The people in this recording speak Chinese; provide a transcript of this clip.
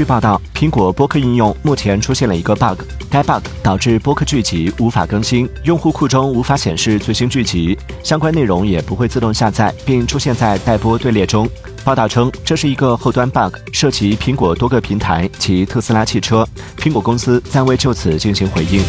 据报道苹果播客应用目前出现了一个 bug 该 bug 导致播客剧集无法更新用户库中无法显示最新剧集相关内容也不会自动下载并出现在待播队列中。报道称这是一个后端 bug 涉及苹果多个平台及特斯拉汽车。苹果公司暂未就此进行回应。